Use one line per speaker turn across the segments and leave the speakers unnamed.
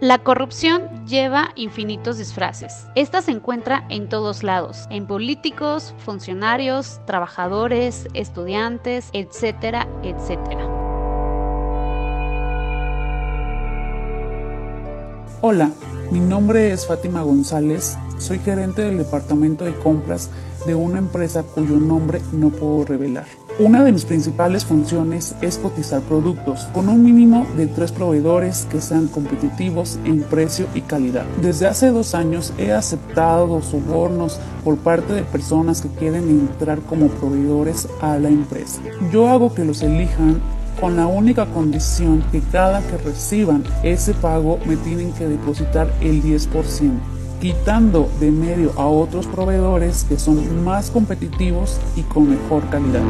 La corrupción lleva infinitos disfraces. Esta se encuentra en todos lados, en políticos, funcionarios, trabajadores, estudiantes, etcétera, etcétera.
Hola, mi nombre es Fátima González, soy gerente del departamento de compras de una empresa cuyo nombre no puedo revelar. Una de mis principales funciones es cotizar productos con un mínimo de tres proveedores que sean competitivos en precio y calidad. Desde hace dos años he aceptado sobornos por parte de personas que quieren entrar como proveedores a la empresa. Yo hago que los elijan con la única condición que cada que reciban ese pago me tienen que depositar el 10% quitando de medio a otros proveedores que son más competitivos y con mejor calidad.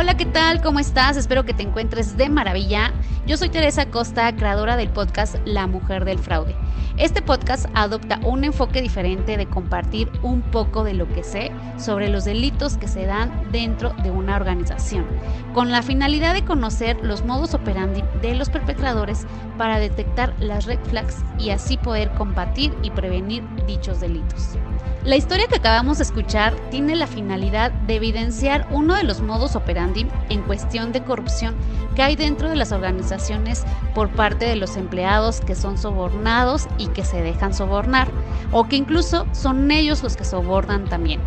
Hola, ¿qué tal? ¿Cómo estás? Espero que te encuentres de maravilla. Yo soy Teresa Costa, creadora del podcast La Mujer del Fraude. Este podcast adopta un enfoque diferente de compartir un poco de lo que sé sobre los delitos que se dan dentro de una organización, con la finalidad de conocer los modos operandi de los perpetradores para detectar las red flags y así poder combatir y prevenir dichos delitos. La historia que acabamos de escuchar tiene la finalidad de evidenciar uno de los modos operandi en cuestión de corrupción que hay dentro de las organizaciones por parte de los empleados que son sobornados y que se dejan sobornar, o que incluso son ellos los que sobornan también.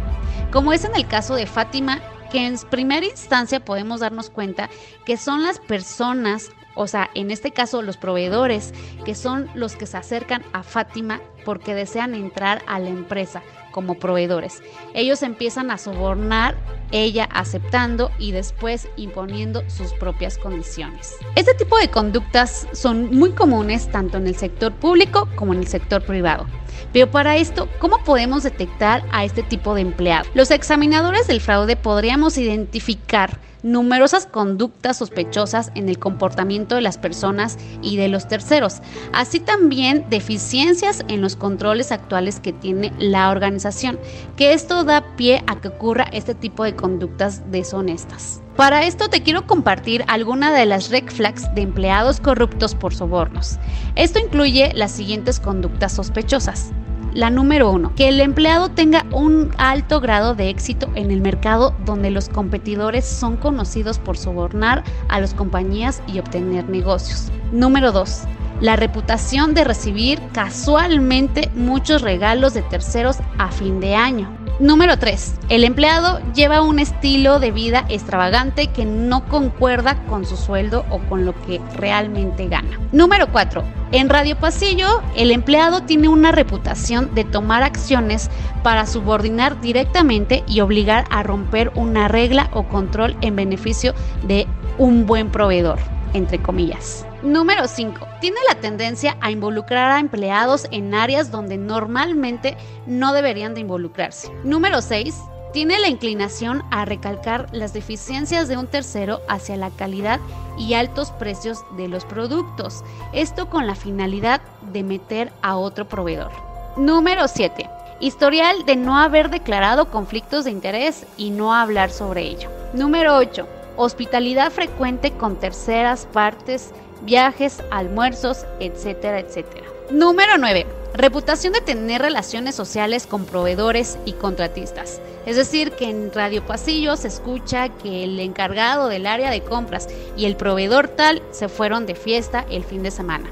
Como es en el caso de Fátima, que en primera instancia podemos darnos cuenta que son las personas o sea, en este caso los proveedores, que son los que se acercan a Fátima porque desean entrar a la empresa como proveedores. Ellos empiezan a sobornar, ella aceptando y después imponiendo sus propias condiciones. Este tipo de conductas son muy comunes tanto en el sector público como en el sector privado. Pero para esto, ¿cómo podemos detectar a este tipo de empleado? Los examinadores del fraude podríamos identificar numerosas conductas sospechosas en el comportamiento de las personas y de los terceros, así también deficiencias en los controles actuales que tiene la organización, que esto da pie a que ocurra este tipo de conductas deshonestas. Para esto te quiero compartir algunas de las red flags de empleados corruptos por sobornos. Esto incluye las siguientes conductas sospechosas. La número uno, que el empleado tenga un alto grado de éxito en el mercado donde los competidores son conocidos por sobornar a las compañías y obtener negocios. Número dos, la reputación de recibir casualmente muchos regalos de terceros a fin de año. Número 3. El empleado lleva un estilo de vida extravagante que no concuerda con su sueldo o con lo que realmente gana. Número 4. En Radio Pasillo, el empleado tiene una reputación de tomar acciones para subordinar directamente y obligar a romper una regla o control en beneficio de un buen proveedor, entre comillas. Número 5. Tiene la tendencia a involucrar a empleados en áreas donde normalmente no deberían de involucrarse. Número 6. Tiene la inclinación a recalcar las deficiencias de un tercero hacia la calidad y altos precios de los productos. Esto con la finalidad de meter a otro proveedor. Número 7. Historial de no haber declarado conflictos de interés y no hablar sobre ello. Número 8. Hospitalidad frecuente con terceras partes viajes, almuerzos, etcétera, etcétera. Número 9. Reputación de tener relaciones sociales con proveedores y contratistas. Es decir, que en Radio Pasillo se escucha que el encargado del área de compras y el proveedor tal se fueron de fiesta el fin de semana.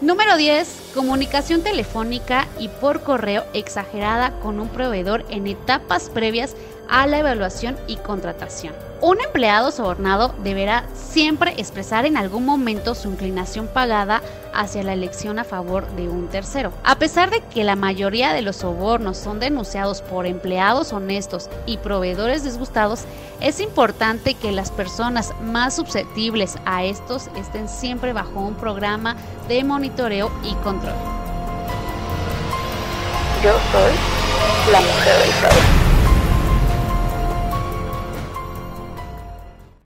Número 10. Comunicación telefónica y por correo exagerada con un proveedor en etapas previas a la evaluación y contratación. Un empleado sobornado deberá siempre expresar en algún momento su inclinación pagada hacia la elección a favor de un tercero. A pesar de que la mayoría de los sobornos son denunciados por empleados honestos y proveedores disgustados, es importante que las personas más susceptibles a estos estén siempre bajo un programa de monitoreo y control.
Yo soy la mujer del.